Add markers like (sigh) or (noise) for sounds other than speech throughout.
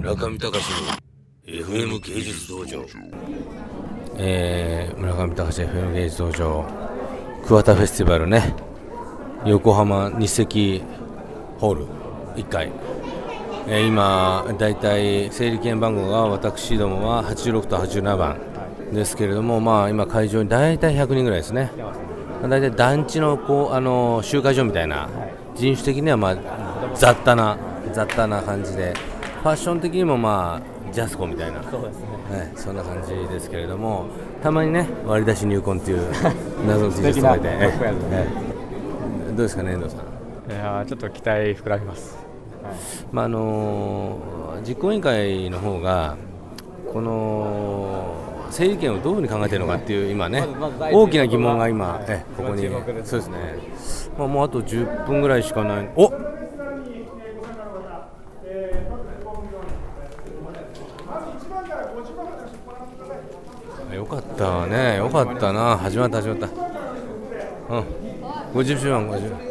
村上隆の FM 芸術道場。えー、村上隆 FM 芸術道場。桑田フェスティバルね。横浜日赤ホール。1階、えー、今大体整理券番号が私どもは86と87番。ですけれどもまあ今会場に大体100人ぐらいですね。大体団地のこうあの集会所みたいな。人種的にはまあ雑多な雑多な感じで。ファッション的にもまあジャスコみたいな。そうですね。はい、そんな感じですけれどもたまにね割り出し入婚っていう (laughs) 謎の T シャツがいて、素敵なかっこいいやつええどうですかね遠藤さん、いやーちょっと期待膨らみます、はい。まああのー実行委員会の方がこの整理券をどういうふうに考えているのかっていう今ね大きな疑問が今、はい。ええここに。そうですね、まあ、もうあと10分ぐらいしかない。およかったね、よかったな、始まった、始まった。うん、50番、50。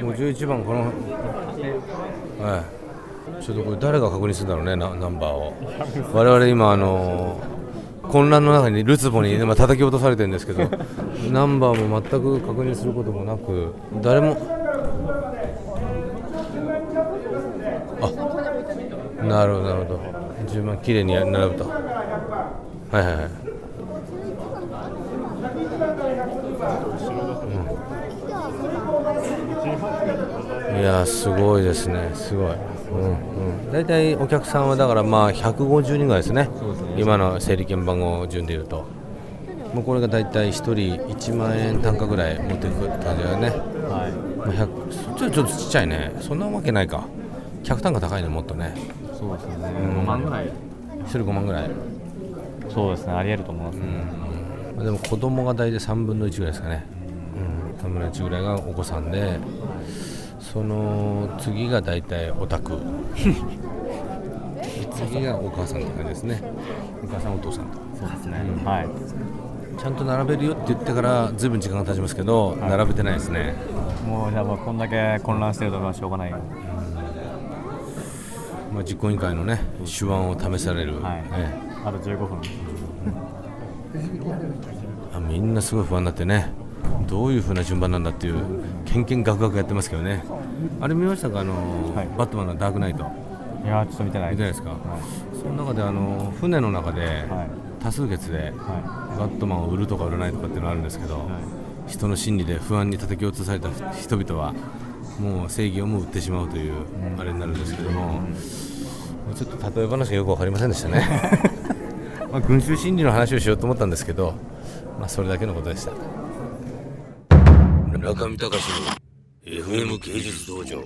51番、この、はい、ちょっとこれ、誰が確認するんだろうね、ナナンバーを。我々今、あの混乱の中に、るつぼに今叩き落とされてるんですけど、ナンバーも全く確認することもなく、誰も。あなるほど、なるほど、順番きれいに並ぶと。はいはいはい。いやーすごいですね、すごい。うんうん、大体お客さんはだからまあ150人ぐらいですね、今の整理券番号順でいうと、もうこれが大体1人1万円単価ぐらい持っていく感じだよね、はい。まあ、100そっちはちょっとちっちゃいね、そんなわけないか、客単価高いね、もっとね、そうですね、ん。5万ぐらい1人5万ぐらい、そうですね。ありえると思います、ね。まあでも子供が大体3分の1ぐらいですかね、うん、3分の1ぐらいがお子さんで、その次が大体オタク、(laughs) 次がお母さんって感じですね、お母さん、お父さん。と。そうですね、はいちゃんと並べるよって言ってからずいぶん時間が経ちますけど、並べてないですね、もうじゃあもうこんだけ混乱してるとはしょうがない。よまあ、実行委員会のね手腕を試される、はい。えあと15分。え (laughs) あみんなすごい不安になってね、どういう風な順番なんだっていう、けんけんがくがくやってますけどね、あれ見ましたか、あのはい。バットマンのダークナイト、いやーちょっと見てない見てないですか、はその中であの船の中でいはい。多数決ではバットマンを売るとか売らないとかっていうのがあるんですけど、いはい。人の心理で不安に叩き落とされた人々はもう正義をも売ってしまうというあれになるんですけども、ちょっと例え話がよく分かりませんでしたね、(laughs) まあ、群衆心理の話をしようと思ったんですけど、まあ、それだけのことでした。村上隆の FM 芸術道場